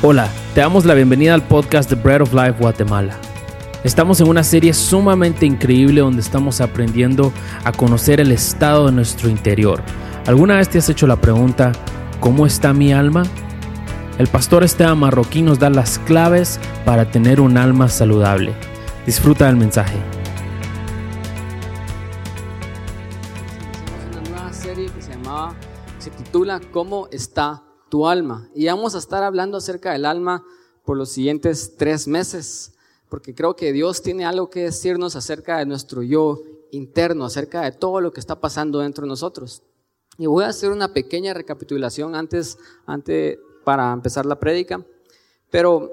Hola, te damos la bienvenida al podcast The Bread of Life Guatemala. Estamos en una serie sumamente increíble donde estamos aprendiendo a conocer el estado de nuestro interior. ¿Alguna vez te has hecho la pregunta, ¿cómo está mi alma? El pastor Esteban Marroquín nos da las claves para tener un alma saludable. Disfruta del mensaje. una nueva serie que se se titula ¿Cómo está tu alma? Y vamos a estar hablando acerca del alma por los siguientes tres meses, porque creo que Dios tiene algo que decirnos acerca de nuestro yo interno, acerca de todo lo que está pasando dentro de nosotros. Y voy a hacer una pequeña recapitulación antes, antes para empezar la prédica, pero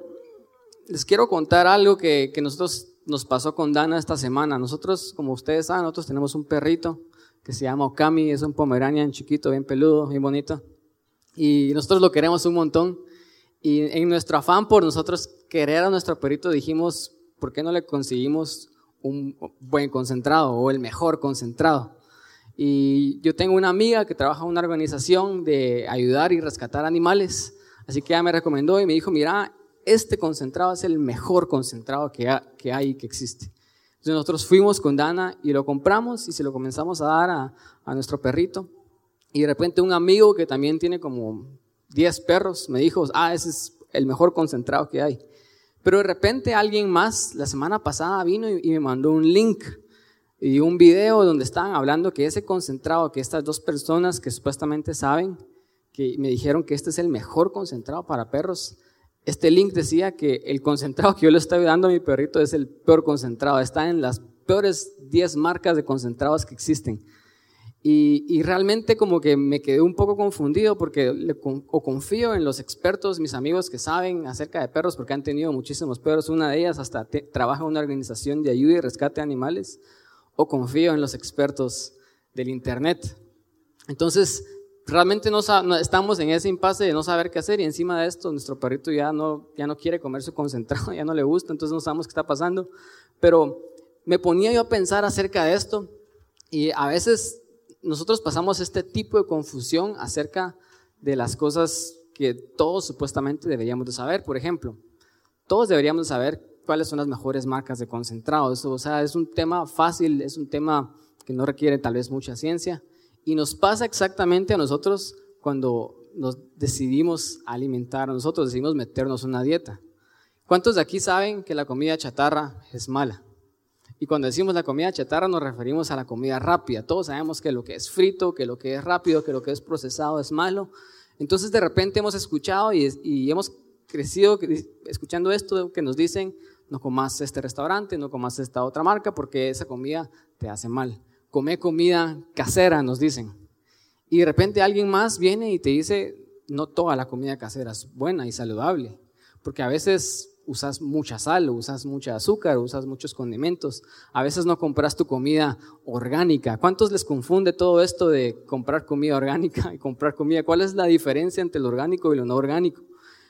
les quiero contar algo que, que nosotros nos pasó con Dana esta semana. Nosotros, como ustedes saben, nosotros tenemos un perrito que se llama Okami, es un pomeranian chiquito, bien peludo, bien bonito. Y nosotros lo queremos un montón. Y en nuestro afán por nosotros querer a nuestro perrito dijimos, ¿por qué no le conseguimos un buen concentrado o el mejor concentrado? Y yo tengo una amiga que trabaja en una organización de ayudar y rescatar animales. Así que ella me recomendó y me dijo, mira, este concentrado es el mejor concentrado que, que hay y que existe. Entonces nosotros fuimos con Dana y lo compramos y se lo comenzamos a dar a, a nuestro perrito. Y de repente un amigo que también tiene como 10 perros me dijo, ah, ese es el mejor concentrado que hay. Pero de repente alguien más la semana pasada vino y, me mandó un link y un video donde estaban hablando que ese concentrado, que estas dos personas que supuestamente saben, que me dijeron que este es el mejor concentrado para perros, este link decía que el concentrado que yo le estoy dando a mi perrito es el peor concentrado, está en las peores 10 marcas de concentrados que existen. Y, y, realmente como que me quedé un poco confundido porque le, o confío en los expertos, mis amigos que saben acerca de perros, porque han tenido muchísimos perros, una de ellas hasta te, trabaja en una organización de ayuda y rescate de animales, o confío en los expertos del Internet. Entonces, realmente no, no, estamos en ese impasse de no saber qué hacer y encima de esto nuestro perrito ya no, ya no quiere comer su concentrado, ya no le gusta, entonces no sabemos qué está pasando. Pero me ponía yo a pensar acerca de esto y a veces nosotros pasamos este tipo de confusión acerca de las cosas que todos supuestamente deberíamos de saber. Por ejemplo, todos deberíamos de saber cuáles son las mejores marcas de concentrados. O sea, es un tema fácil, es un tema que no requiere tal vez mucha ciencia. Y nos pasa exactamente a nosotros cuando nos decidimos alimentar, nosotros decidimos meternos una dieta. ¿Cuántos de aquí saben que la comida chatarra es mala? Y cuando decimos la comida chatarra nos referimos a la comida rápida. Todos sabemos que lo que es frito, que lo que es rápido, que lo que es procesado es malo. Entonces de repente hemos escuchado y, y hemos crecido escuchando esto que nos dicen, no comas este restaurante, no comas esta otra marca porque esa comida te hace mal. Come comida casera, nos dicen. Y de repente alguien más viene y te dice, no toda la comida casera es buena y saludable, porque a veces usas mucha sal, usas mucha azúcar, usas muchos condimentos. A veces no compras tu comida orgánica. ¿Cuántos les confunde todo esto de comprar comida orgánica y comprar comida? ¿Cuál es la diferencia entre lo orgánico y lo no orgánico?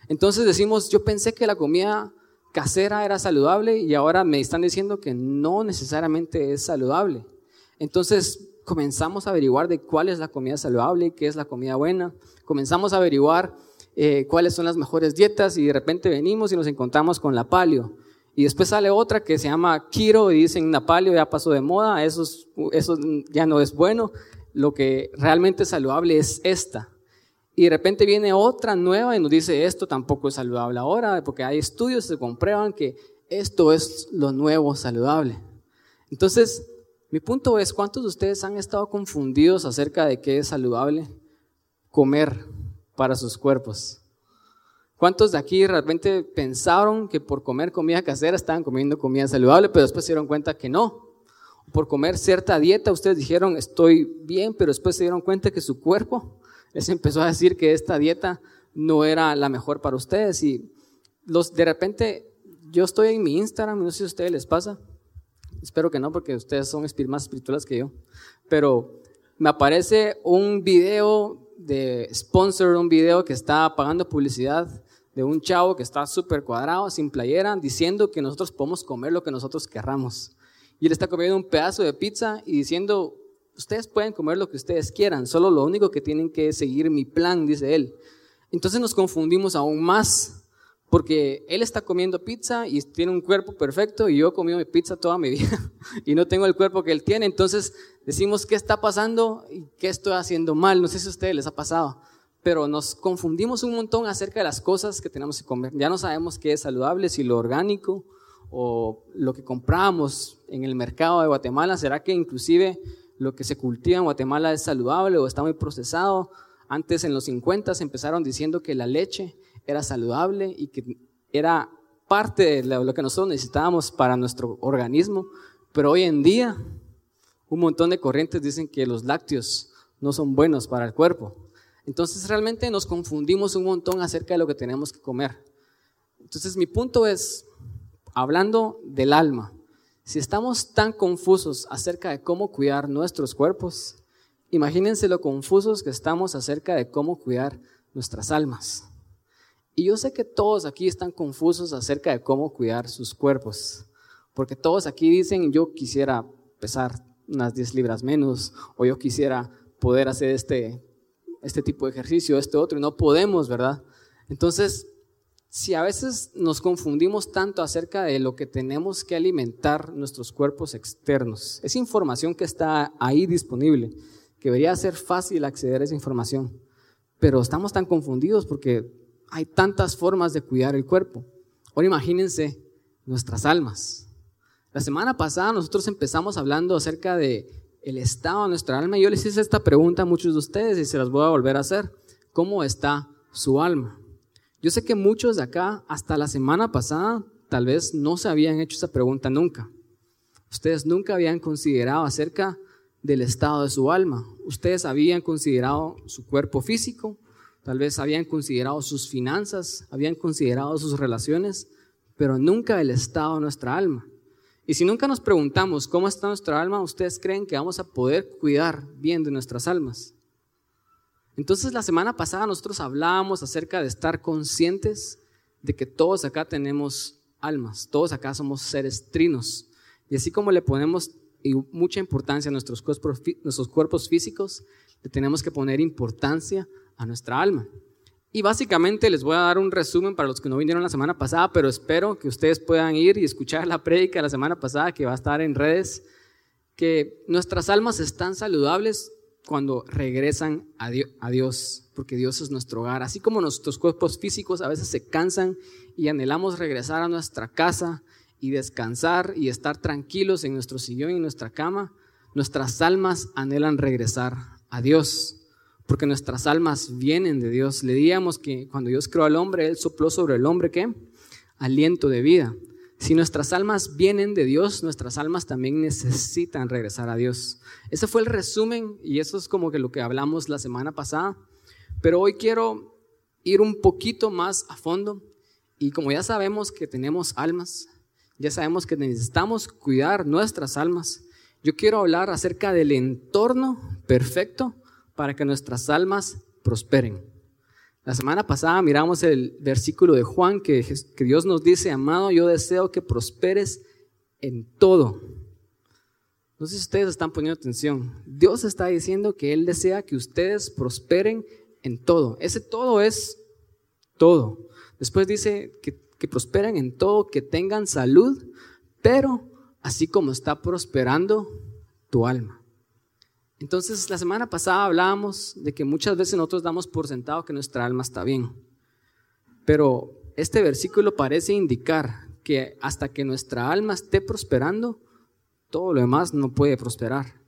Entonces decimos, yo pensé que la comida casera era saludable y ahora me están diciendo que no necesariamente es saludable. Entonces comenzamos a averiguar de cuál es la comida saludable, qué es la comida buena. Comenzamos a averiguar eh, cuáles son las mejores dietas y de repente venimos y nos encontramos con la palio. Y después sale otra que se llama Kiro y dicen la palio ya pasó de moda, eso, es, eso ya no es bueno, lo que realmente es saludable es esta. Y de repente viene otra nueva y nos dice esto tampoco es saludable ahora, porque hay estudios que comprueban que esto es lo nuevo saludable. Entonces, mi punto es, ¿cuántos de ustedes han estado confundidos acerca de qué es saludable comer para sus cuerpos? ¿Cuántos de aquí realmente pensaron que por comer comida casera estaban comiendo comida saludable, pero después se dieron cuenta que no? Por comer cierta dieta, ustedes dijeron estoy bien, pero después se dieron cuenta que su cuerpo les empezó a decir que esta dieta no era la mejor para ustedes. Y los, de repente, yo estoy en mi Instagram, no sé si a ustedes les pasa, espero que no, porque ustedes son más espirituales que yo, pero me aparece un video de sponsor, un video que está pagando publicidad de un chavo que está súper cuadrado, sin playera, diciendo que nosotros podemos comer lo que nosotros querramos. Y él está comiendo un pedazo de pizza y diciendo, ustedes pueden comer lo que ustedes quieran, solo lo único que tienen que seguir mi plan, dice él. Entonces nos confundimos aún más, porque él está comiendo pizza y tiene un cuerpo perfecto y yo he comido mi pizza toda mi vida y no tengo el cuerpo que él tiene. Entonces decimos, ¿qué está pasando y qué estoy haciendo mal? No sé si a ustedes les ha pasado, pero nos confundimos un montón acerca de las cosas que tenemos que comer. Ya no sabemos qué es saludable, si lo orgánico o lo que compramos en el mercado de Guatemala. ¿Será que inclusive lo que se cultiva en Guatemala es saludable o está muy procesado? Antes en los 50 se empezaron diciendo que la leche era saludable y que era parte de lo que nosotros necesitábamos para nuestro organismo, pero hoy en día un montón de corrientes dicen que los lácteos no son buenos para el cuerpo. Entonces realmente nos confundimos un montón acerca de lo que tenemos que comer. Entonces mi punto es, hablando del alma, si estamos tan confusos acerca de cómo cuidar nuestros cuerpos, imagínense lo confusos que estamos acerca de cómo cuidar nuestras almas. Y yo sé que todos aquí están confusos acerca de cómo cuidar sus cuerpos, porque todos aquí dicen, yo quisiera pesar unas 10 libras menos, o yo quisiera poder hacer este, este tipo de ejercicio, este otro, y no podemos, ¿verdad? Entonces, si a veces nos confundimos tanto acerca de lo que tenemos que alimentar nuestros cuerpos externos, es información que está ahí disponible, que debería ser fácil acceder a esa información, pero estamos tan confundidos porque hay tantas formas de cuidar el cuerpo. Ahora imagínense nuestras almas. La semana pasada nosotros empezamos hablando acerca de el estado de nuestra alma yo les hice esta pregunta a muchos de ustedes y se las voy a volver a hacer. ¿Cómo está su alma? Yo sé que muchos de acá hasta la semana pasada tal vez no se habían hecho esa pregunta nunca. Ustedes nunca habían considerado acerca del estado de su alma. Ustedes habían considerado su cuerpo físico, Tal vez habían considerado sus finanzas, habían considerado sus relaciones, pero nunca el estado de nuestra alma. Y si nunca nos preguntamos cómo está nuestra alma, ¿ustedes creen que vamos a poder cuidar bien de nuestras almas? Entonces la semana pasada nosotros hablábamos acerca de estar conscientes de que todos acá tenemos almas, todos acá somos seres trinos. Y así como le ponemos mucha importancia a nuestros cuerpos, nuestros cuerpos físicos, le tenemos que poner importancia a nuestra alma. Y básicamente les voy a dar un resumen para los que no vinieron la semana pasada, pero espero que ustedes puedan ir y escuchar la prédica de la semana pasada que va a estar en redes, que nuestras almas están saludables cuando regresan a Dios, porque Dios es nuestro hogar. Así como nuestros cuerpos físicos a veces se cansan y anhelamos regresar a nuestra casa y descansar y estar tranquilos en nuestro sillón y en nuestra cama, nuestras almas anhelan regresar a Dios porque nuestras almas vienen de Dios. Le digamos que cuando Dios creó al hombre, Él sopló sobre el hombre qué? Aliento de vida. Si nuestras almas vienen de Dios, nuestras almas también necesitan regresar a Dios. Ese fue el resumen y eso es como que lo que hablamos la semana pasada. Pero hoy quiero ir un poquito más a fondo y como ya sabemos que tenemos almas, ya sabemos que necesitamos cuidar nuestras almas, yo quiero hablar acerca del entorno perfecto para que nuestras almas prosperen. La semana pasada miramos el versículo de Juan que, Dios nos dice, amado, yo deseo que prosperes en todo. No sé si ustedes están poniendo atención. Dios está diciendo que Él desea que ustedes prosperen en todo. Ese todo es todo. Después dice que prosperen en todo, que tengan salud, pero así como está prosperando tu alma. Entonces, la semana pasada hablábamos de que muchas veces nosotros damos por sentado que nuestra alma está bien. Pero este versículo parece indicar que hasta que nuestra alma esté prosperando, todo lo demás no puede prosperar.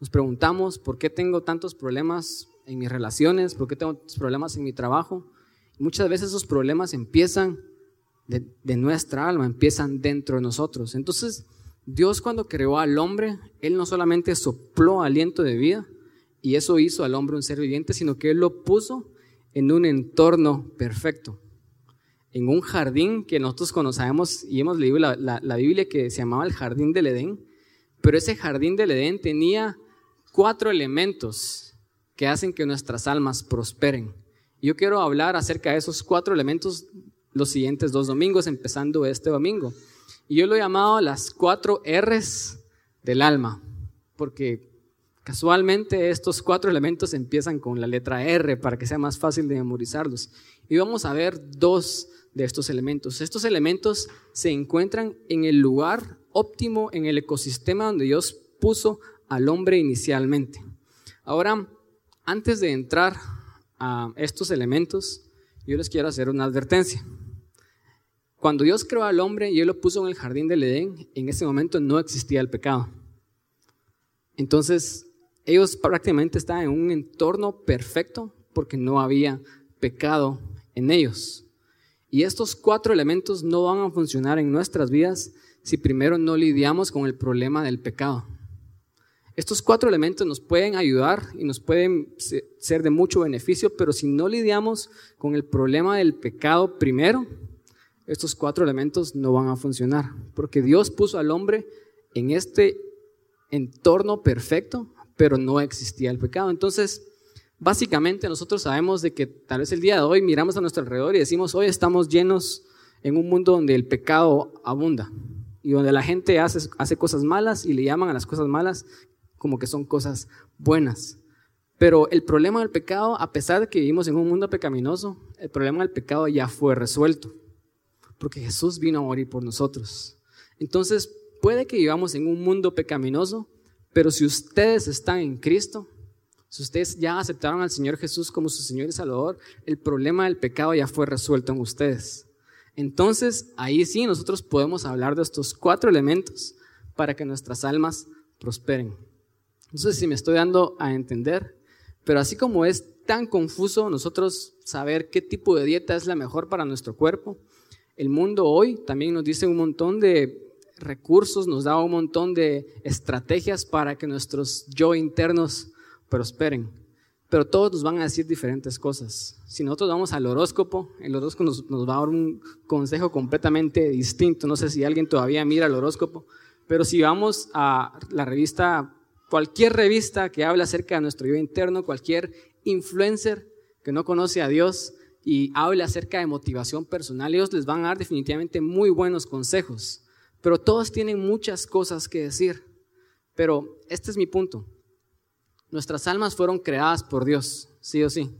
Nos preguntamos por qué tengo tantos problemas en mis relaciones, por qué tengo tantos problemas en mi trabajo. muchas veces esos problemas empiezan de, de nuestra alma, empiezan dentro de nosotros. Entonces, Dios cuando creó al hombre, Él no solamente sopló aliento de vida y eso hizo al hombre un ser viviente, sino que Él lo puso en un entorno perfecto, en un jardín que nosotros conocemos y hemos leído la, la Biblia que se llamaba el jardín del Edén, pero ese jardín del Edén tenía cuatro elementos que hacen que nuestras almas prosperen. Yo quiero hablar acerca de esos cuatro elementos los siguientes dos domingos, empezando este domingo. Y yo lo he llamado las cuatro R's del alma, porque casualmente estos cuatro elementos empiezan con la letra R para que sea más fácil de memorizarlos. Y vamos a ver dos de estos elementos. Estos elementos se encuentran en el lugar óptimo, en el ecosistema donde Dios puso al hombre inicialmente. Ahora, antes de entrar a estos elementos, yo les quiero hacer una advertencia. Cuando Dios creó al hombre y Él lo puso en el jardín del Edén, en ese momento no existía el pecado. Entonces, ellos prácticamente estaban en un entorno perfecto porque no había pecado en ellos. Y estos cuatro elementos no van a funcionar en nuestras vidas si primero no lidiamos con el problema del pecado. Estos cuatro elementos nos pueden ayudar y nos pueden ser de mucho beneficio, pero si no lidiamos con el problema del pecado primero, estos cuatro elementos no van a funcionar, porque Dios puso al hombre en este entorno perfecto, pero no existía el pecado. Entonces, básicamente nosotros sabemos de que tal vez el día de hoy miramos a nuestro alrededor y decimos, hoy estamos llenos en un mundo donde el pecado abunda y donde la gente hace, hace cosas malas y le llaman a las cosas malas como que son cosas buenas. Pero el problema del pecado, a pesar de que vivimos en un mundo pecaminoso, el problema del pecado ya fue resuelto, porque Jesús vino a morir por nosotros. Entonces, puede que vivamos en un mundo pecaminoso, pero si ustedes están en Cristo, si ustedes ya aceptaron al Señor Jesús como su Señor y Salvador, el problema del pecado ya fue resuelto en ustedes. Entonces, ahí sí nosotros podemos hablar de estos cuatro elementos para que nuestras almas prosperen. No sé si me estoy dando a entender, pero así como es tan confuso nosotros saber qué tipo de dieta es la mejor para nuestro cuerpo, el mundo hoy también nos dice un montón de recursos, nos da un montón de estrategias para que nuestros yo internos prosperen. Pero todos nos van a decir diferentes cosas. Si nosotros vamos al horóscopo, el horóscopo nos, nos va a dar un consejo completamente distinto. No sé si alguien todavía mira el horóscopo, pero si vamos a la revista Cualquier revista que hable acerca de nuestro yo interno, cualquier influencer que no conoce a Dios y hable acerca de motivación personal, ellos les van a dar definitivamente muy buenos consejos. Pero todos tienen muchas cosas que decir. Pero este es mi punto. Nuestras almas fueron creadas por Dios, sí o sí.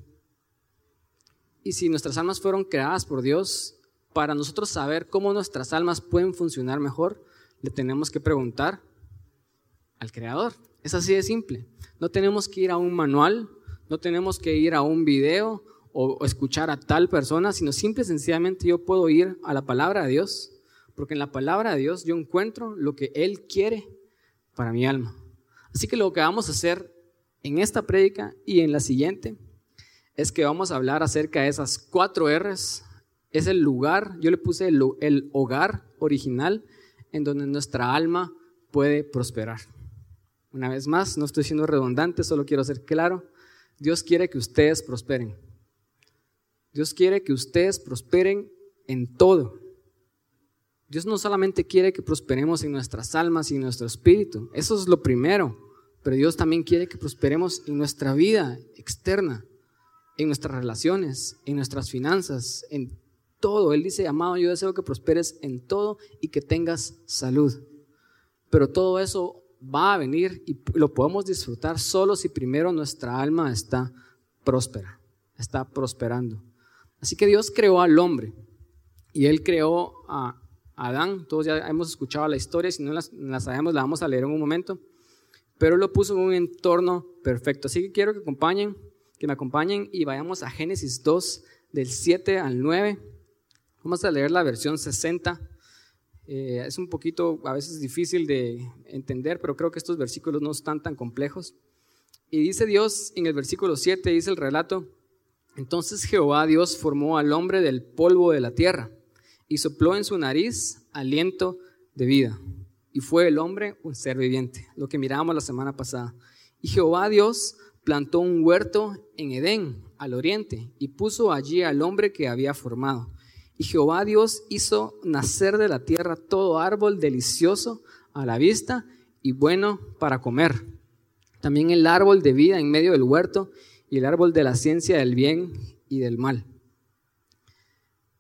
Y si nuestras almas fueron creadas por Dios, para nosotros saber cómo nuestras almas pueden funcionar mejor, le tenemos que preguntar al Creador. Es así de simple. No tenemos que ir a un manual, no tenemos que ir a un video o, escuchar a tal persona, sino simple y sencillamente yo puedo ir a la palabra de Dios, porque en la palabra de Dios yo encuentro lo que Él quiere para mi alma. Así que lo que vamos a hacer en esta prédica y en la siguiente es que vamos a hablar acerca de esas cuatro R's. Es el lugar, yo le puse el, el hogar original en donde nuestra alma puede prosperar. Una vez más, no estoy siendo redundante, solo quiero ser claro. Dios quiere que ustedes prosperen. Dios quiere que ustedes prosperen en todo. Dios no solamente quiere que prosperemos en nuestras almas y en nuestro espíritu, eso es lo primero, pero Dios también quiere que prosperemos en nuestra vida externa, en nuestras relaciones, en nuestras finanzas, en todo. Él dice, amado, yo deseo que prosperes en todo y que tengas salud. Pero todo eso va a venir y lo podemos disfrutar solo si primero nuestra alma está próspera, está prosperando. Así que Dios creó al hombre y Él creó a Adán. Todos ya hemos escuchado la historia, si no la, sabemos la vamos a leer en un momento. Pero lo puso en un entorno perfecto. Así que quiero que, acompañen, que me acompañen y vayamos a Génesis 2, del 7 al 9. Vamos a leer la versión 60 eh, es un poquito a veces difícil de entender, pero creo que estos versículos no están tan complejos. Y dice Dios en el versículo 7, dice el relato, entonces Jehová Dios formó al hombre del polvo de la tierra y sopló en su nariz aliento de vida. Y fue el hombre un ser viviente, lo que mirábamos la semana pasada. Y Jehová Dios plantó un huerto en Edén, al oriente, y puso allí al hombre que había formado. Y Jehová Dios hizo nacer de la tierra todo árbol delicioso a la vista y bueno para comer. También el árbol de vida en medio del huerto y el árbol de la ciencia del bien y del mal.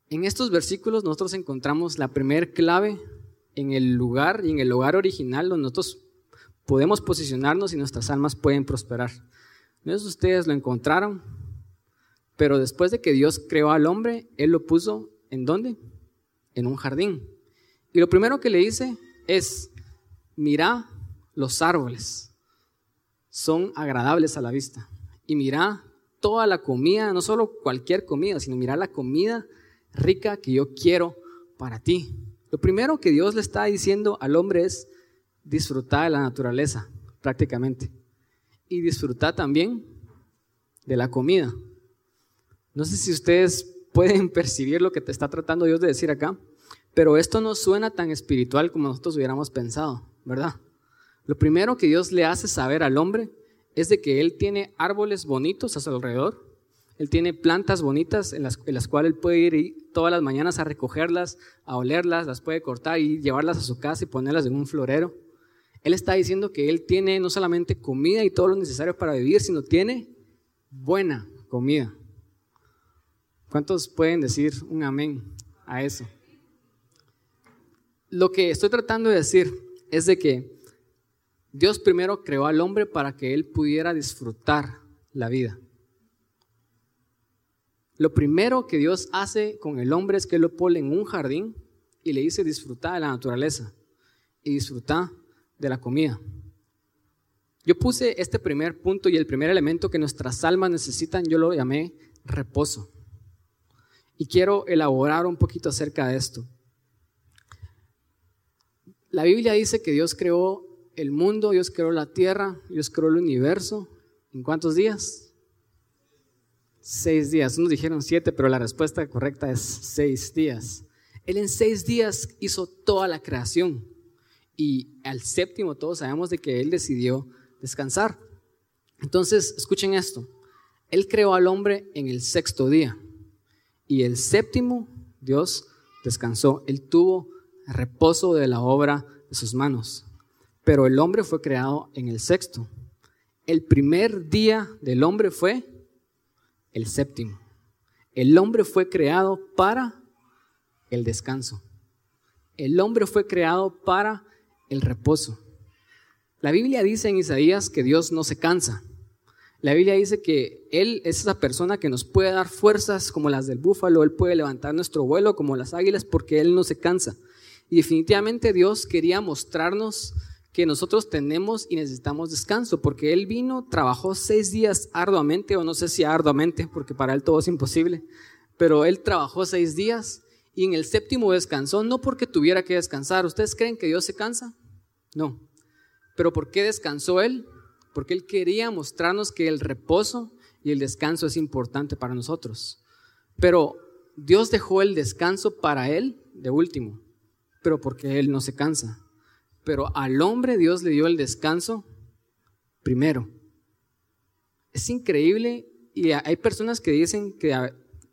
En estos versículos nosotros encontramos la primer clave en el lugar y en el lugar original donde nosotros podemos posicionarnos y nuestras almas pueden prosperar. No ustedes lo encontraron, pero después de que Dios creó al hombre, Él lo puso ¿en dónde? En un jardín. Y lo primero que le dice es, mira los árboles, son agradables a la vista. Y mira toda la comida, no solo cualquier comida, sino mira la comida rica que yo quiero para ti. Lo primero que Dios le está diciendo al hombre es disfrutar de la naturaleza, prácticamente. Y disfrutar también de la comida. No sé si ustedes pueden percibir lo que te está tratando Dios de decir acá, pero esto no suena tan espiritual como nosotros hubiéramos pensado, ¿verdad? Lo primero que Dios le hace saber al hombre es de que Él tiene árboles bonitos a su alrededor, Él tiene plantas bonitas en las, cuales Él puede ir todas las mañanas a recogerlas, a olerlas, las puede cortar y llevarlas a su casa y ponerlas en un florero. Él está diciendo que Él tiene no solamente comida y todo lo necesario para vivir, sino tiene buena comida. ¿Cuántos pueden decir un amén a eso? Lo que estoy tratando de decir es de que Dios primero creó al hombre para que él pudiera disfrutar la vida. Lo primero que Dios hace con el hombre es que lo pone en un jardín y le dice disfrutar de la naturaleza y disfrutar de la comida. Yo puse este primer punto y el primer elemento que nuestras almas necesitan, yo lo llamé reposo. Y quiero elaborar un poquito acerca de esto. La Biblia dice que Dios creó el mundo, Dios creó la tierra, Dios creó el universo. ¿En cuántos días? Seis días. Unos dijeron siete, pero la respuesta correcta es seis días. Él en seis días hizo toda la creación. Y al séptimo todos sabemos de que Él decidió descansar. Entonces, escuchen esto. Él creó al hombre en el sexto día. Y el séptimo, Dios descansó. Él tuvo reposo de la obra de sus manos. Pero el hombre fue creado en el sexto. El primer día del hombre fue el séptimo. El hombre fue creado para el descanso. El hombre fue creado para el reposo. La Biblia dice en Isaías que Dios no se cansa. La Biblia dice que Él es esa persona que nos puede dar fuerzas como las del búfalo, Él puede levantar nuestro vuelo como las águilas porque Él no se cansa. Y definitivamente Dios quería mostrarnos que nosotros tenemos y necesitamos descanso, porque Él vino, trabajó seis días arduamente, o no sé si arduamente, porque para Él todo es imposible, pero Él trabajó seis días y en el séptimo descansó, no porque tuviera que descansar. ¿Ustedes creen que Dios se cansa? No. ¿Pero por qué descansó Él? Porque Él quería mostrarnos que el reposo y el descanso es importante para nosotros. Pero Dios dejó el descanso para Él de último, pero porque Él no se cansa. Pero al hombre Dios le dio el descanso primero. Es increíble y hay personas que dicen que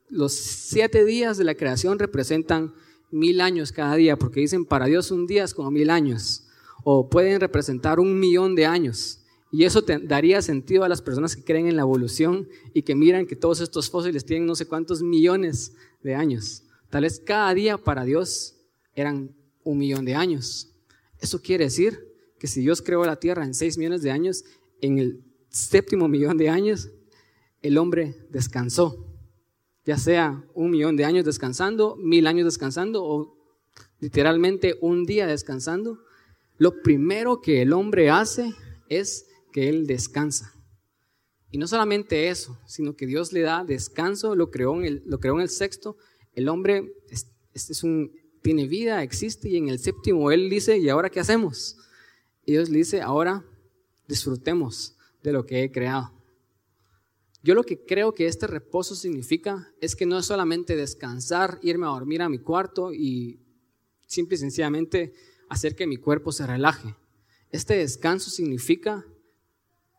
los siete días de la creación representan mil años cada día, porque dicen para Dios un día es como mil años o pueden representar un millón de años. Y eso daría sentido a las personas que creen en la evolución y que miran que todos estos fósiles tienen no sé cuántos millones de años. Tal vez cada día para Dios eran un millón de años. Eso quiere decir que si Dios creó la tierra en seis millones de años, en el séptimo millón de años, el hombre descansó. Ya sea un millón de años descansando, mil años descansando o literalmente un día descansando lo primero que el hombre hace es que él descansa. Y no solamente eso, sino que Dios le da descanso, lo creó en el, lo creó en el sexto. El hombre es, un, tiene vida, existe, y en el séptimo él dice, ¿y ahora qué hacemos? Y Dios le dice, ahora disfrutemos de lo que he creado. Yo lo que creo que este reposo significa es que no es solamente descansar, irme a dormir a mi cuarto y simple y sencillamente hacer que mi cuerpo se relaje. Este descanso significa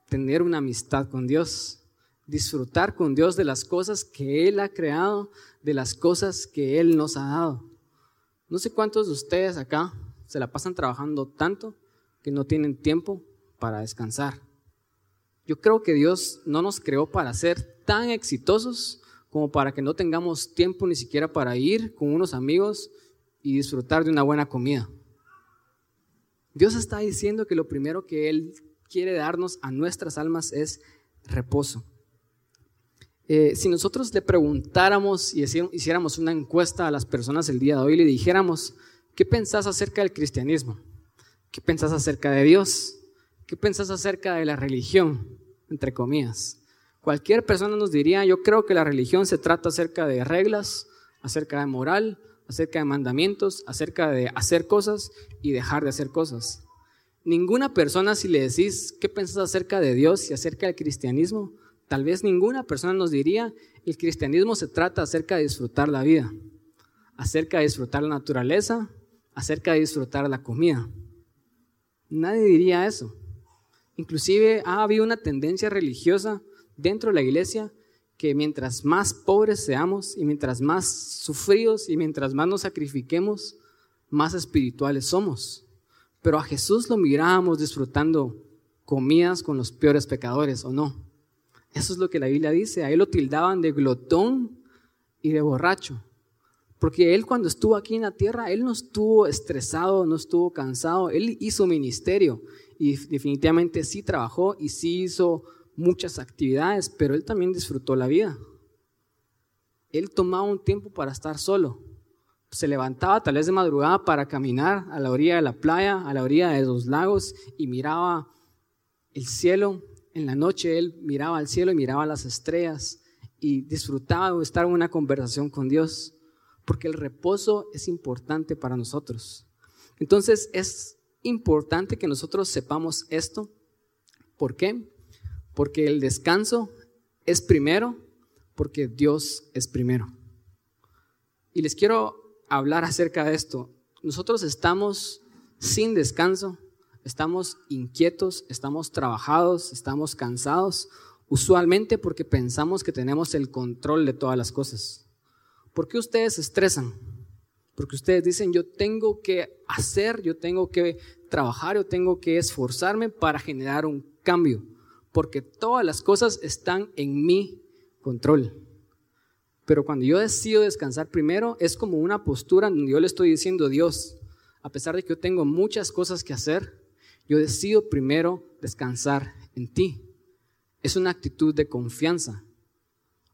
tener una amistad con Dios, disfrutar con Dios de las cosas que Él ha creado, de las cosas que Él nos ha dado. No sé cuántos de ustedes acá se la pasan trabajando tanto que no tienen tiempo para descansar. Yo creo que Dios no nos creó para ser tan exitosos como para que no tengamos tiempo ni siquiera para ir con unos amigos y disfrutar de una buena comida. Dios está diciendo que lo primero que Él quiere darnos a nuestras almas es reposo. Eh, si nosotros le preguntáramos y hiciéramos una encuesta a las personas el día de hoy y le dijéramos, ¿qué pensás acerca del cristianismo? ¿Qué pensás acerca de Dios? ¿Qué pensás acerca de la religión? Entre comillas. Cualquier persona nos diría, yo creo que la religión se trata acerca de reglas, acerca de moral, acerca de mandamientos, acerca de hacer cosas y dejar de hacer cosas. Ninguna persona si le decís qué pensás acerca de Dios y acerca del cristianismo, tal vez ninguna persona nos diría, el cristianismo se trata acerca de disfrutar la vida, acerca de disfrutar la naturaleza, acerca de disfrutar la comida. Nadie diría eso. Inclusive ha habido una tendencia religiosa dentro de la iglesia que mientras más pobres seamos y mientras más sufridos y mientras más nos sacrifiquemos, más espirituales somos. Pero a Jesús lo mirábamos disfrutando comidas con los peores pecadores, ¿o no? Eso es lo que la Biblia dice. Ahí lo tildaban de glotón y de borracho. Porque él cuando estuvo aquí en la tierra, él no estuvo estresado, no estuvo cansado, él hizo ministerio y definitivamente sí trabajó y sí hizo muchas actividades, pero él también disfrutó la vida. Él tomaba un tiempo para estar solo. Se levantaba tal vez de madrugada para caminar a la orilla de la playa, a la orilla de los lagos y miraba el cielo. En la noche él miraba al cielo y miraba las estrellas y disfrutaba de estar en una conversación con Dios, porque el reposo es importante para nosotros. Entonces es importante que nosotros sepamos esto. ¿Por qué? Porque el descanso es primero, porque Dios es primero. Y les quiero hablar acerca de esto. Nosotros estamos sin descanso, estamos inquietos, estamos trabajados, estamos cansados, usualmente porque pensamos que tenemos el control de todas las cosas. ¿Por qué ustedes se estresan? Porque ustedes dicen, yo tengo que hacer, yo tengo que trabajar, yo tengo que esforzarme para generar un cambio porque todas las cosas están en mi control. Pero cuando yo decido descansar primero, es como una postura donde yo le estoy diciendo, Dios, a pesar de que yo tengo muchas cosas que hacer, yo decido primero descansar en ti. Es una actitud de confianza.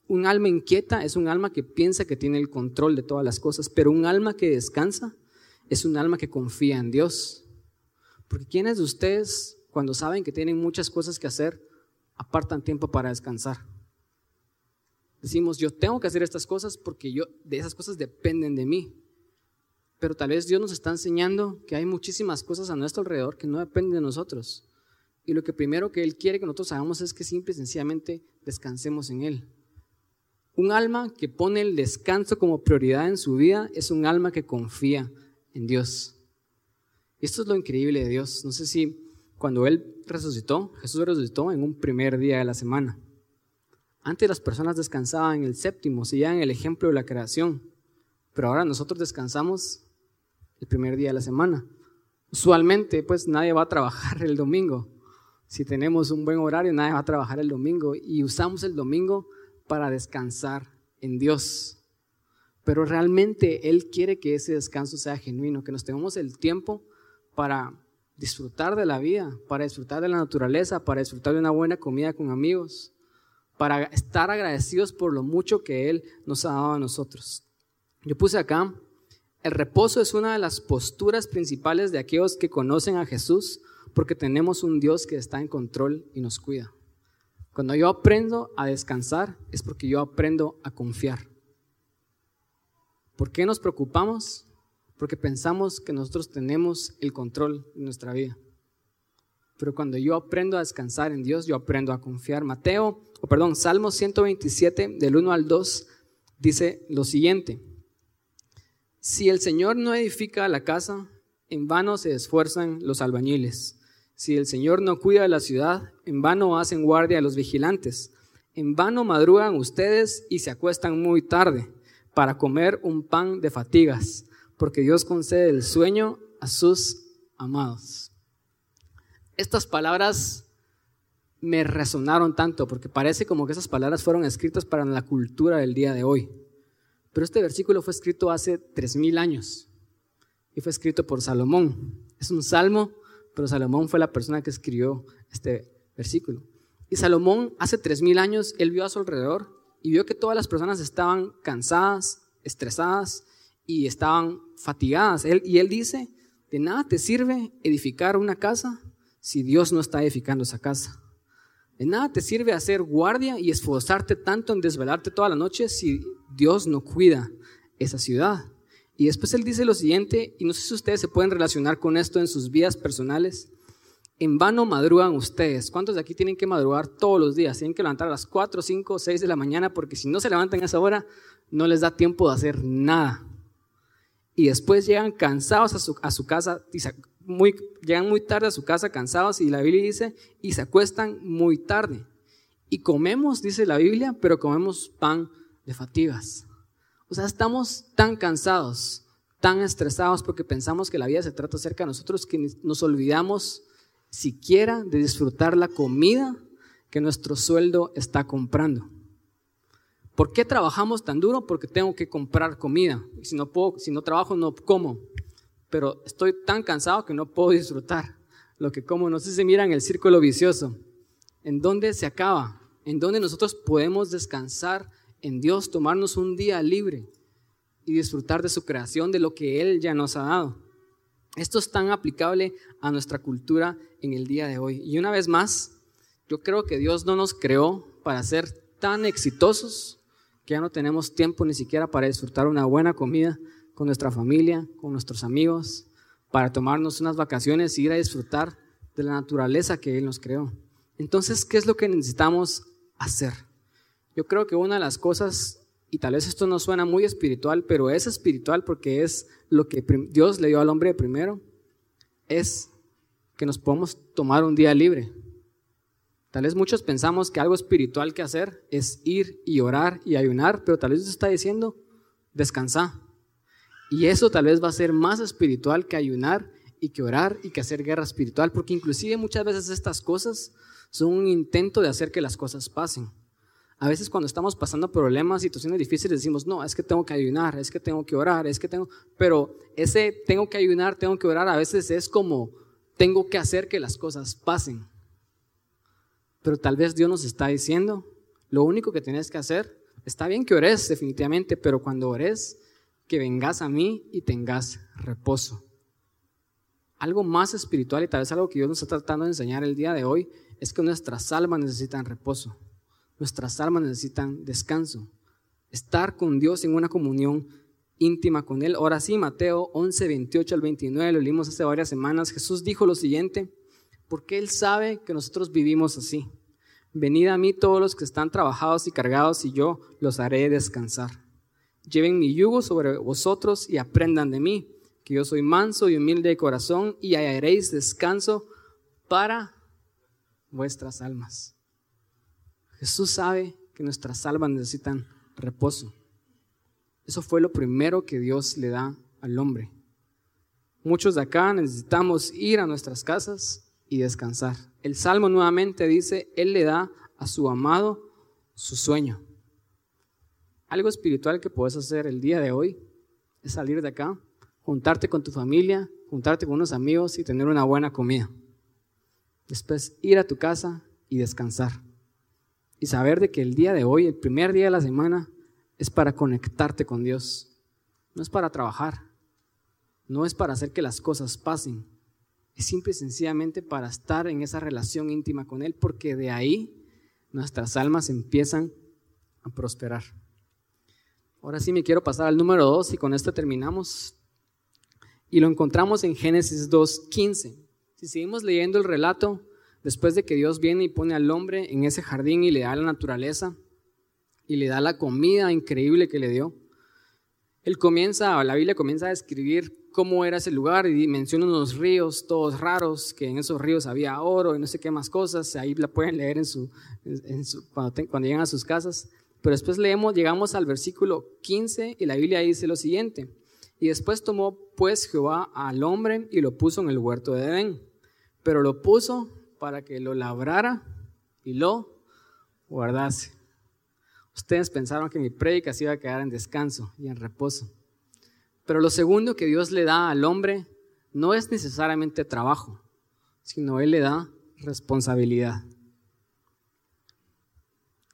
Un alma inquieta es un alma que piensa que tiene el control de todas las cosas, pero un alma que descansa es un alma que confía en Dios. Porque ¿quiénes de ustedes, cuando saben que tienen muchas cosas que hacer, apartan tiempo para descansar. Decimos, yo tengo que hacer estas cosas porque yo, de esas cosas dependen de mí. Pero tal vez Dios nos está enseñando que hay muchísimas cosas a nuestro alrededor que no dependen de nosotros. Y lo que primero que Él quiere que nosotros hagamos es que simple y sencillamente descansemos en Él. Un alma que pone el descanso como prioridad en su vida es un alma que confía en Dios. Esto es lo increíble de Dios. No sé si cuando Él resucitó, Jesús resucitó en un primer día de la semana. Antes las personas descansaban en el séptimo, seguían el ejemplo de la creación, pero ahora nosotros descansamos el primer día de la semana. Usualmente, pues nadie va a trabajar el domingo. Si tenemos un buen horario, nadie va a trabajar el domingo y usamos el domingo para descansar en Dios. Pero realmente Él quiere que ese descanso sea genuino, que nos tengamos el tiempo para disfrutar de la vida, para disfrutar de la naturaleza, para disfrutar de una buena comida con amigos, para estar agradecidos por lo mucho que Él nos ha dado a nosotros. Yo puse acá, el reposo es una de las posturas principales de aquellos que conocen a Jesús porque tenemos un Dios que está en control y nos cuida. Cuando yo aprendo a descansar es porque yo aprendo a confiar. ¿Por qué nos preocupamos? porque pensamos que nosotros tenemos el control de nuestra vida. Pero cuando yo aprendo a descansar en Dios, yo aprendo a confiar. Mateo, o perdón, Salmo 127 del 1 al 2 dice lo siguiente: Si el Señor no edifica la casa, en vano se esfuerzan los albañiles. Si el Señor no cuida la ciudad, en vano hacen guardia los vigilantes. En vano madrugan ustedes y se acuestan muy tarde para comer un pan de fatigas porque Dios concede el sueño a sus amados. Estas palabras me resonaron tanto porque parece como que esas palabras fueron escritas para la cultura del día de hoy. Pero este versículo fue escrito hace tres mil años y fue escrito por Salomón. Es un salmo, pero Salomón fue la persona que escribió este versículo. Y Salomón hace tres mil años, él vio a su alrededor y vio que todas las personas estaban cansadas, estresadas y estaban fatigadas. Y él dice, de nada te sirve edificar una casa si Dios no está edificando esa casa. De nada te sirve hacer guardia y esforzarte tanto en desvelarte toda la noche si Dios no cuida esa ciudad. Y después él dice lo siguiente, y no sé si ustedes se pueden relacionar con esto en sus vidas personales. En vano madrugan ustedes. ¿Cuántos de aquí tienen que madrugar todos los días? Tienen que levantar a las 4, 5, 6 de la mañana porque si no se levantan a esa hora no les da tiempo de hacer nada. Y después llegan cansados a su, a su casa, muy, llegan muy tarde a su casa cansados y la Biblia dice, y se acuestan muy tarde. Y comemos, dice la Biblia, pero comemos pan de fatigas. O sea, estamos tan cansados, tan estresados porque pensamos que la vida se trata acerca de nosotros que nos olvidamos siquiera de disfrutar la comida que nuestro sueldo está comprando. ¿Por qué trabajamos tan duro? Porque tengo que comprar comida. Si no, puedo, si no trabajo, no como. Pero estoy tan cansado que no puedo disfrutar lo que como. No sé si miran el círculo vicioso. ¿En dónde se acaba? ¿En dónde nosotros podemos descansar en Dios, tomarnos un día libre y disfrutar de su creación, de lo que Él ya nos ha dado. Esto es tan aplicable a nuestra cultura en el día de hoy. Y una vez más, yo creo que Dios no nos creó para ser tan exitosos que ya no tenemos tiempo ni siquiera para disfrutar una buena comida con nuestra familia, con nuestros amigos, para tomarnos unas vacaciones y ir a disfrutar de la naturaleza que Él nos creó. Entonces, ¿qué es lo que necesitamos hacer? Yo creo que una de las cosas, y tal vez esto no suena muy espiritual, pero es espiritual porque es lo que Dios le dio al hombre primero, es que nos podemos tomar un día libre. Tal vez muchos pensamos que algo espiritual que hacer es ir y orar y ayunar, pero tal vez Dios está diciendo, descansa. Y eso tal vez va a ser más espiritual que ayunar y que orar y que hacer guerra espiritual, porque inclusive muchas veces estas cosas son un intento de hacer que las cosas pasen. A veces cuando estamos pasando problemas, situaciones difíciles, decimos, no, es que tengo que ayunar, es que tengo que orar, es que tengo... Pero ese tengo que ayunar, tengo que orar, a veces es como, tengo que hacer que las cosas pasen. Pero tal vez Dios nos está diciendo, lo único que tienes que hacer, está bien que ores definitivamente, pero cuando ores, que vengas a mí y tengas reposo. Algo más espiritual y tal vez algo que Dios nos está tratando de enseñar el día de hoy es que nuestras almas necesitan reposo. Nuestras almas necesitan descanso. Estar con Dios en una comunión íntima con Él. Ahora sí, Mateo 11, 28 al 29, lo leímos hace varias semanas. Jesús dijo lo siguiente, porque Él sabe que nosotros vivimos así. Venid a mí todos los que están trabajados y cargados y yo los haré descansar. Lleven mi yugo sobre vosotros y aprendan de mí, que yo soy manso y humilde de corazón y hallaréis descanso para vuestras almas. Jesús sabe que nuestras almas necesitan reposo. Eso fue lo primero que Dios le da al hombre. Muchos de acá necesitamos ir a nuestras casas y descansar. El Salmo nuevamente dice, Él le da a su amado su sueño. Algo espiritual que puedes hacer el día de hoy es salir de acá, juntarte con tu familia, juntarte con unos amigos y tener una buena comida. Después ir a tu casa y descansar y saber de que el día de hoy, el primer día de la semana, es para conectarte con Dios. No es para trabajar, no es para hacer que las cosas pasen, es simple y sencillamente para estar en esa relación íntima con Él, porque de ahí nuestras almas empiezan a prosperar. Ahora sí me quiero pasar al número 2 y con esto terminamos. Y lo encontramos en Génesis 2.15. Si seguimos leyendo el relato, después de que Dios viene y pone al hombre en ese jardín y le da la naturaleza y le da la comida increíble que le dio, él comienza, la Biblia comienza a describir cómo era ese lugar y menciona unos ríos todos raros, que en esos ríos había oro y no sé qué más cosas, ahí la pueden leer en su, cuando, cuando llegan a sus casas. Pero después leemos, llegamos al versículo 15 y la Biblia dice lo siguiente, y después tomó pues Jehová al hombre y lo puso en el huerto de Edén, pero lo puso para que lo labrara y lo guardase. Ustedes pensaron que mi prédica se iba a quedar en descanso y en reposo. Pero lo segundo que Dios le da al hombre no es necesariamente trabajo, sino Él le da responsabilidad.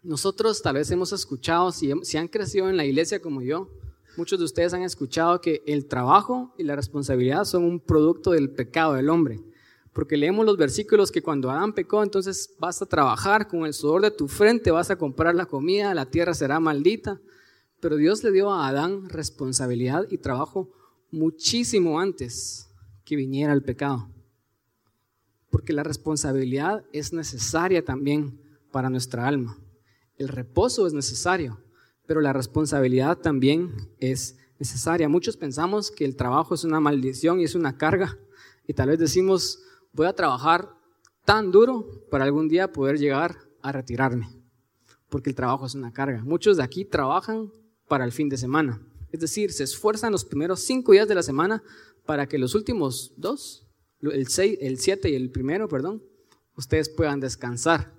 Nosotros tal vez hemos escuchado, si, han crecido en la iglesia como yo, muchos de ustedes han escuchado que el trabajo y la responsabilidad son un producto del pecado del hombre. Porque leemos los versículos que cuando Adán pecó, entonces vas a trabajar con el sudor de tu frente, vas a comprar la comida, la tierra será maldita. Pero Dios le dio a Adán responsabilidad y trabajo muchísimo antes que viniera el pecado. Porque la responsabilidad es necesaria también para nuestra alma. El reposo es necesario, pero la responsabilidad también es necesaria. Muchos pensamos que el trabajo es una maldición y es una carga y tal vez decimos, voy a trabajar tan duro para algún día poder llegar a retirarme, porque el trabajo es una carga. Muchos de aquí trabajan para el fin de semana, es decir, se esfuerzan los primeros cinco días de la semana para que los últimos dos, el, seis, el siete y el primero, perdón, ustedes puedan descansar.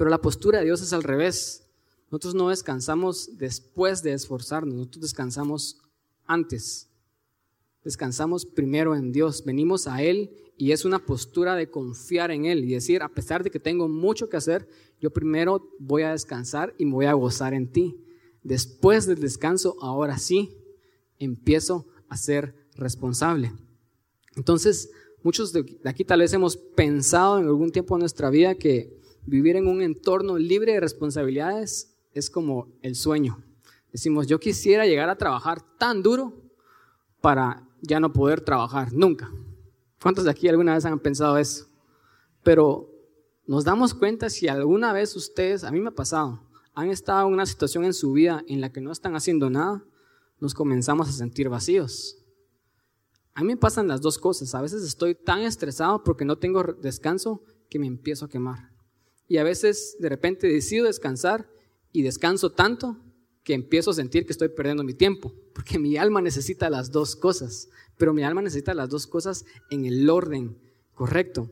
Pero la postura de Dios es al revés. Nosotros no descansamos después de esforzarnos, nosotros descansamos antes. Descansamos primero en Dios, venimos a Él y es una postura de confiar en Él y decir, a pesar de que tengo mucho que hacer, yo primero voy a descansar y me voy a gozar en ti. Después del descanso, ahora sí, empiezo a ser responsable. Entonces, muchos de aquí tal vez hemos pensado en algún tiempo de nuestra vida que vivir en un entorno libre de responsabilidades es como el sueño. Decimos, yo quisiera llegar a trabajar tan duro para ya no poder trabajar nunca. ¿Cuántos de aquí alguna vez han pensado eso? Pero nos damos cuenta si alguna vez ustedes, a mí me ha pasado, han estado en una situación en su vida en la que no están haciendo nada, nos comenzamos a sentir vacíos. A mí me pasan las dos cosas. A veces estoy tan estresado porque no tengo descanso que me empiezo a quemar. Y a veces de repente decido descansar y descanso tanto que empiezo a sentir que estoy perdiendo mi tiempo, porque mi alma necesita las dos cosas, pero mi alma necesita las dos cosas en el orden correcto.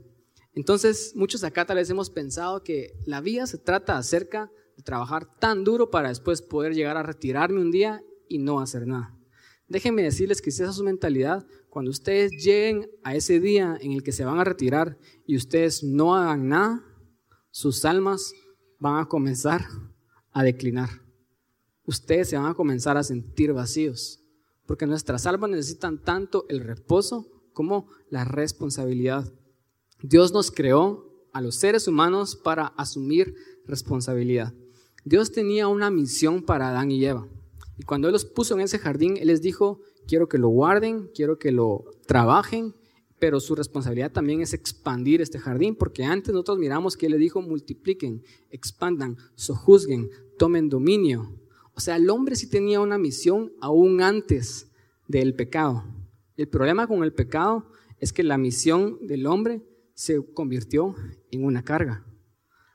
Entonces, muchos acá tal vez hemos pensado que la vida se trata acerca de trabajar tan duro para después poder llegar a retirarme un día y no hacer nada. Déjenme decirles que si esa es su mentalidad, cuando ustedes lleguen a ese día en el que se van a retirar y ustedes no hagan nada, sus almas van a comenzar a declinar. Ustedes se van a comenzar a sentir vacíos, porque nuestras almas necesitan tanto el reposo como la responsabilidad. Dios nos creó a los seres humanos para asumir responsabilidad. Dios tenía una misión para Adán y Eva. Y cuando Él los puso en ese jardín, Él les dijo, quiero que lo guarden, quiero que lo trabajen pero su responsabilidad también es expandir este jardín, porque antes nosotros miramos que él le dijo multipliquen, expandan, sojuzguen, tomen dominio. O sea, el hombre sí tenía una misión aún antes del pecado. El problema con el pecado es que la misión del hombre se convirtió en una carga.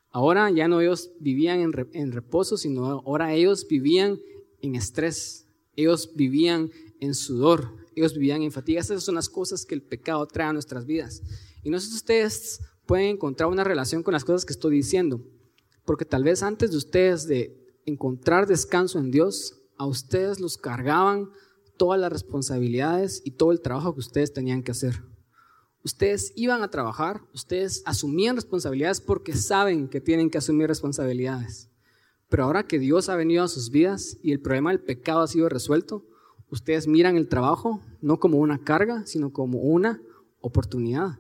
Ahora ya no ellos vivían en, reposo, sino ahora ellos vivían en estrés, ellos vivían en sudor, ellos vivían en fatiga. Esas son las cosas que el pecado trae a nuestras vidas. Y no sé si ustedes pueden encontrar una relación con las cosas que estoy diciendo, porque tal vez antes de ustedes de encontrar descanso en Dios, a ustedes los cargaban todas las responsabilidades y todo el trabajo que ustedes tenían que hacer. Ustedes iban a trabajar, ustedes asumían responsabilidades porque saben que tienen que asumir responsabilidades. Pero ahora que Dios ha venido a sus vidas y el problema del pecado ha sido resuelto, ustedes miran el trabajo no como una carga, sino como una oportunidad.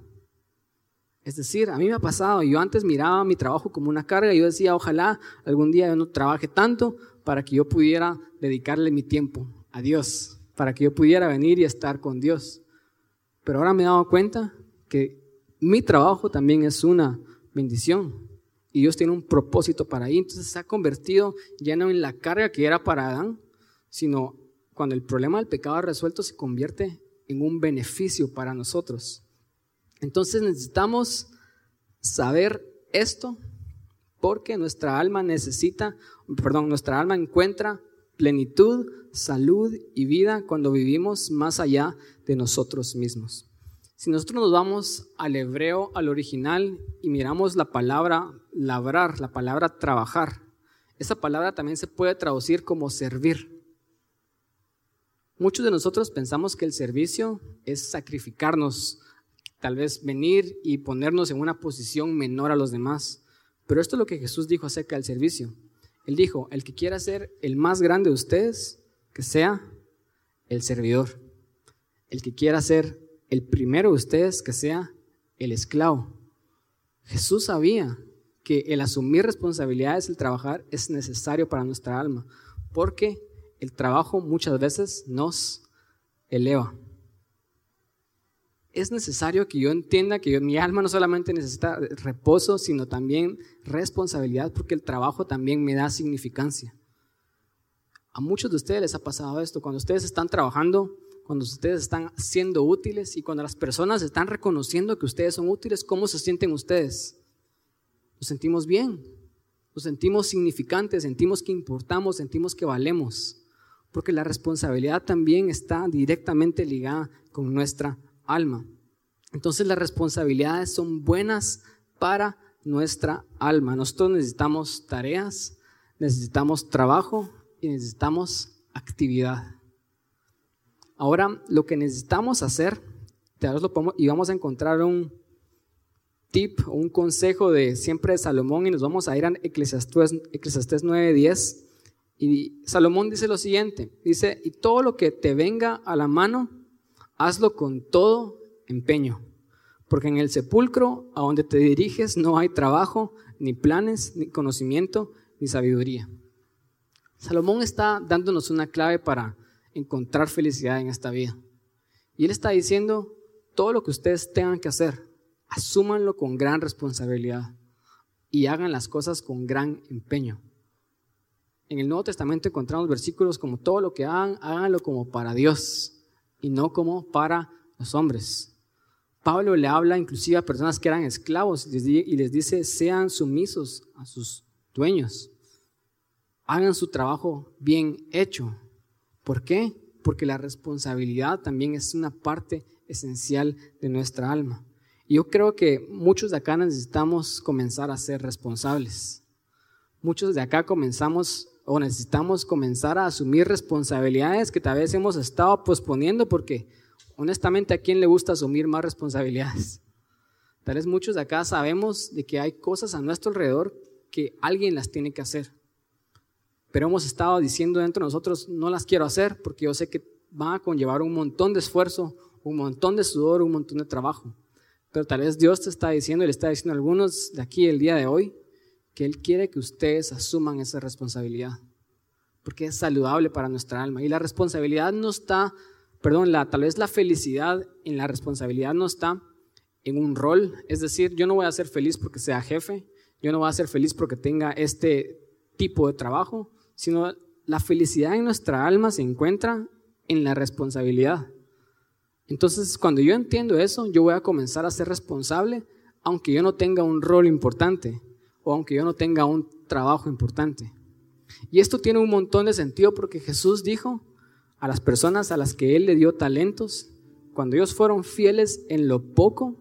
Es decir, a mí me ha pasado, yo antes miraba mi trabajo como una carga yo decía, ojalá algún día yo no trabaje tanto para que yo pudiera dedicarle mi tiempo a Dios, para que yo pudiera venir y estar con Dios. Pero ahora me he dado cuenta que mi trabajo también es una bendición y Dios tiene un propósito para ahí. Entonces se ha convertido ya no en la carga que era para Adán, sino cuando el problema del pecado resuelto se convierte en un beneficio para nosotros. Entonces necesitamos saber esto porque nuestra alma necesita, perdón, nuestra alma encuentra plenitud, salud y vida cuando vivimos más allá de nosotros mismos. Si nosotros nos vamos al hebreo, al original, y miramos la palabra labrar, la palabra trabajar, esa palabra también se puede traducir como servir. Muchos de nosotros pensamos que el servicio es sacrificarnos, tal vez venir y ponernos en una posición menor a los demás. Pero esto es lo que Jesús dijo acerca del servicio. Él dijo, el que quiera ser el más grande de ustedes, que sea el servidor. El que quiera ser el primero de ustedes, que sea el esclavo. Jesús sabía que el asumir responsabilidades, el trabajar, es necesario para nuestra alma, porque el trabajo muchas veces nos eleva. Es necesario que yo entienda que mi alma no solamente necesita reposo, sino también responsabilidad, porque el trabajo también me da significancia. A muchos de ustedes les ha pasado esto, cuando ustedes están trabajando, cuando ustedes están siendo útiles y cuando las personas están reconociendo que ustedes son útiles, ¿cómo se sienten ustedes? Nos sentimos bien, nos sentimos significantes, sentimos que importamos, sentimos que valemos, porque la responsabilidad también está directamente ligada con nuestra alma. Entonces las responsabilidades son buenas para nuestra alma. Nosotros necesitamos tareas, necesitamos trabajo y necesitamos actividad. Ahora, lo que necesitamos hacer, y vamos a encontrar un tip un consejo de siempre de Salomón y nos vamos a ir a Eclesiastés, Eclesiastés 9:10. Y Salomón dice lo siguiente, dice, y todo lo que te venga a la mano, hazlo con todo empeño, porque en el sepulcro a donde te diriges no hay trabajo, ni planes, ni conocimiento, ni sabiduría. Salomón está dándonos una clave para encontrar felicidad en esta vida. Y él está diciendo, todo lo que ustedes tengan que hacer, asúmanlo con gran responsabilidad y hagan las cosas con gran empeño. En el Nuevo Testamento encontramos versículos como todo lo que hagan, háganlo como para Dios y no como para los hombres. Pablo le habla inclusive a personas que eran esclavos y les dice, sean sumisos a sus dueños, hagan su trabajo bien hecho, ¿Por qué? Porque la responsabilidad también es una parte esencial de nuestra alma. Y yo creo que muchos de acá necesitamos comenzar a ser responsables. Muchos de acá comenzamos o necesitamos comenzar a asumir responsabilidades que tal vez hemos estado posponiendo porque honestamente a quién le gusta asumir más responsabilidades. Tal vez muchos de acá sabemos de que hay cosas a nuestro alrededor que alguien las tiene que hacer pero hemos estado diciendo dentro de nosotros, no las quiero hacer porque yo sé que va a conllevar un montón de esfuerzo, un montón de sudor, un montón de trabajo. Pero tal vez Dios te está diciendo le está diciendo a algunos de aquí el día de hoy que Él quiere que ustedes asuman esa responsabilidad, porque es saludable para nuestra alma. Y la responsabilidad no está, perdón, la, tal vez la felicidad en la responsabilidad no está en un rol, es decir, yo no voy a ser feliz porque sea jefe, yo no voy a ser feliz porque tenga este tipo de trabajo, sino la felicidad en nuestra alma se encuentra en la responsabilidad. Entonces, cuando yo entiendo eso, yo voy a comenzar a ser responsable, aunque yo no tenga un rol importante o aunque yo no tenga un trabajo importante. Y esto tiene un montón de sentido porque Jesús dijo a las personas a las que Él le dio talentos, cuando ellos fueron fieles en lo poco,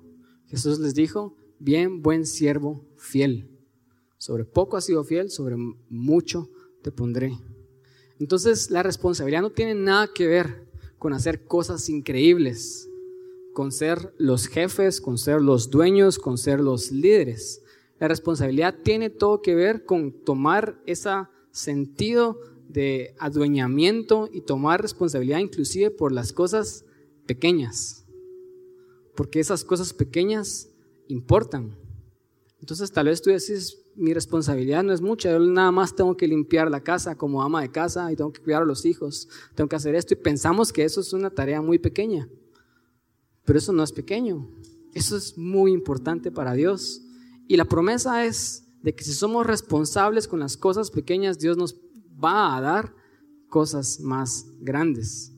Jesús les dijo, bien, buen siervo, fiel. Sobre poco has sido fiel, sobre mucho te pondré. Entonces la responsabilidad no tiene nada que ver con hacer cosas increíbles, con ser los jefes, con ser los dueños, con ser los líderes. La responsabilidad tiene todo que ver con tomar ese sentido de adueñamiento y tomar responsabilidad inclusive por las cosas pequeñas. Porque esas cosas pequeñas importan. Entonces tal vez tú decís, mi responsabilidad no es mucha, yo nada más tengo que limpiar la casa como ama de casa y tengo que cuidar a los hijos, tengo que hacer esto y pensamos que eso es una tarea muy pequeña, pero eso no es pequeño, eso es muy importante para Dios. Y la promesa es de que si somos responsables con las cosas pequeñas, Dios nos va a dar cosas más grandes.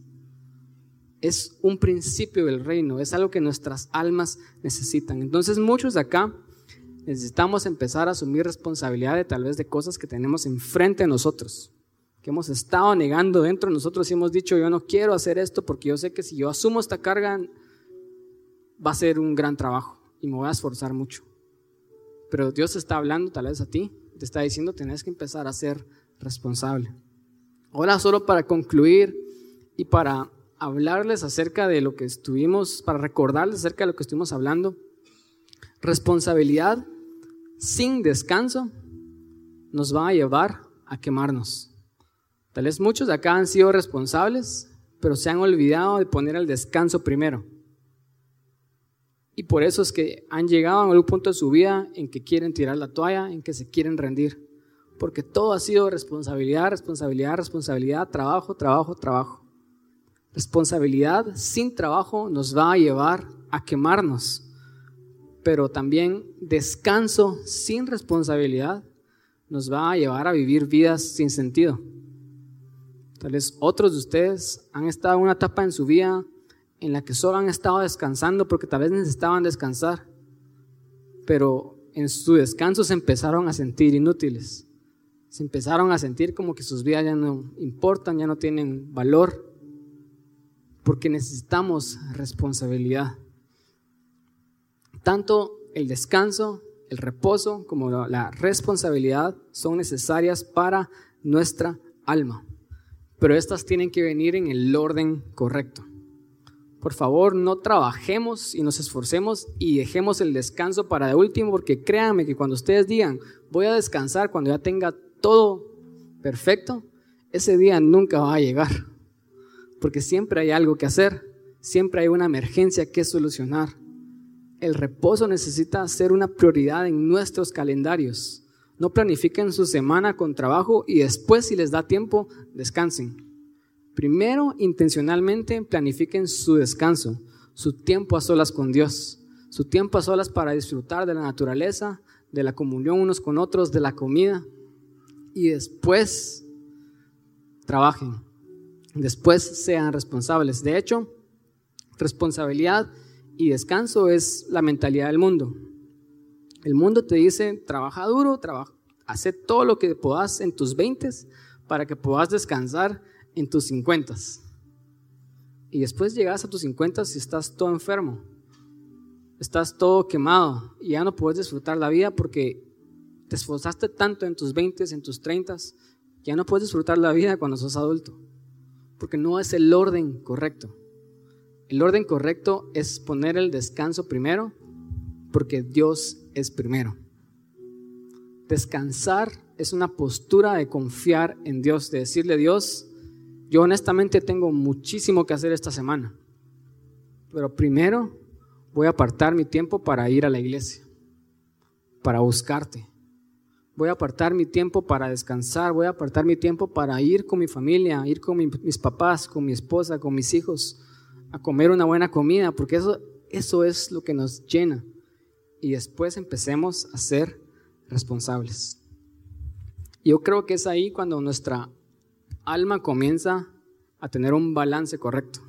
Es un principio del reino, es algo que nuestras almas necesitan. Entonces muchos de acá necesitamos empezar a asumir responsabilidad de tal vez de cosas que tenemos enfrente de nosotros, que hemos estado negando dentro de nosotros y hemos dicho, yo no quiero hacer esto porque yo sé que si yo asumo esta carga va a ser un gran trabajo y me voy a esforzar mucho. Pero Dios está hablando tal vez a ti, te está diciendo, tenés que empezar a ser responsable. Ahora solo para concluir y para hablarles acerca de lo que estuvimos, para recordarles acerca de lo que estuvimos hablando, responsabilidad sin descanso nos va a llevar a quemarnos. Tal vez muchos de acá han sido responsables, pero se han olvidado de poner el descanso primero. Y por eso es que han llegado a algún punto de su vida en que quieren tirar la toalla, en que se quieren rendir. Porque todo ha sido responsabilidad, responsabilidad, responsabilidad, trabajo, trabajo, trabajo. Responsabilidad sin trabajo nos va a llevar a quemarnos. Pero también descanso sin responsabilidad nos va a llevar a vivir vidas sin sentido. Tal vez otros de ustedes han estado en una etapa en su vida en la que solo han estado descansando porque tal vez necesitaban descansar, pero en su descanso se empezaron a sentir inútiles. Se empezaron a sentir como que sus vidas ya no importan, ya no tienen valor, porque necesitamos responsabilidad. Tanto el descanso, el reposo como la responsabilidad son necesarias para nuestra alma pero estas tienen que venir en el orden correcto. Por favor, no trabajemos y nos esforcemos y dejemos el descanso para de último, porque créanme que cuando ustedes digan, voy a descansar cuando ya tenga todo perfecto, ese día nunca va a llegar, porque siempre hay algo que hacer, siempre hay una emergencia que solucionar. El reposo necesita ser una prioridad en nuestros calendarios. No planifiquen su semana con trabajo y después, si les da tiempo, descansen. Primero, intencionalmente planifiquen su descanso, su tiempo a solas con Dios, su tiempo a solas para disfrutar de la naturaleza, de la comunión unos con otros, de la comida. Y después, trabajen. Después sean responsables. De hecho, responsabilidad y descanso es la mentalidad del mundo. El mundo te dice, trabaja duro, trabaja, hace todo lo que puedas en tus 20 para que puedas descansar en tus 50. Y después llegas a tus 50 y estás todo enfermo, estás todo quemado y ya no puedes disfrutar la vida porque te esforzaste tanto en tus 20, en tus 30, que ya no puedes disfrutar la vida cuando sos adulto, porque no es el orden correcto. El orden correcto es poner el descanso primero, porque Dios es primero. Descansar es una postura de confiar en Dios, de decirle, Dios, yo honestamente tengo muchísimo que hacer esta semana, pero primero voy a apartar mi tiempo para ir a la iglesia, para buscarte. Voy a apartar mi tiempo para descansar, voy a apartar mi tiempo para ir con mi familia, ir con mis papás, con mi esposa, con mis hijos, a comer una buena comida, porque eso, eso es lo que nos llena y después empecemos a ser responsables. Yo creo que es ahí cuando nuestra alma comienza a tener un balance correcto.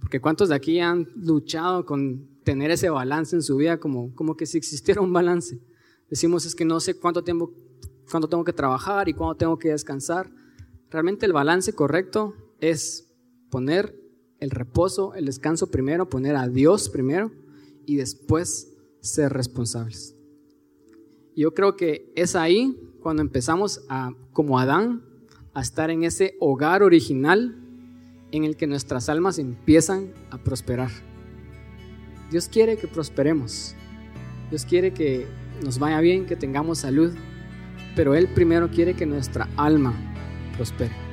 Porque ¿cuántos de aquí han luchado con tener ese balance en su vida como, como que si existiera un balance? Decimos es que no sé cuánto tiempo, cuánto tengo que trabajar y cuándo tengo que descansar. Realmente el balance correcto es poner el reposo, el descanso primero, poner a Dios primero y después ser responsables. Yo creo que es ahí cuando empezamos a, como Adán, a estar en ese hogar original en el que nuestras almas empiezan a prosperar. Dios quiere que prosperemos. Dios quiere que nos vaya bien, que tengamos salud, pero Él primero quiere que nuestra alma prospere.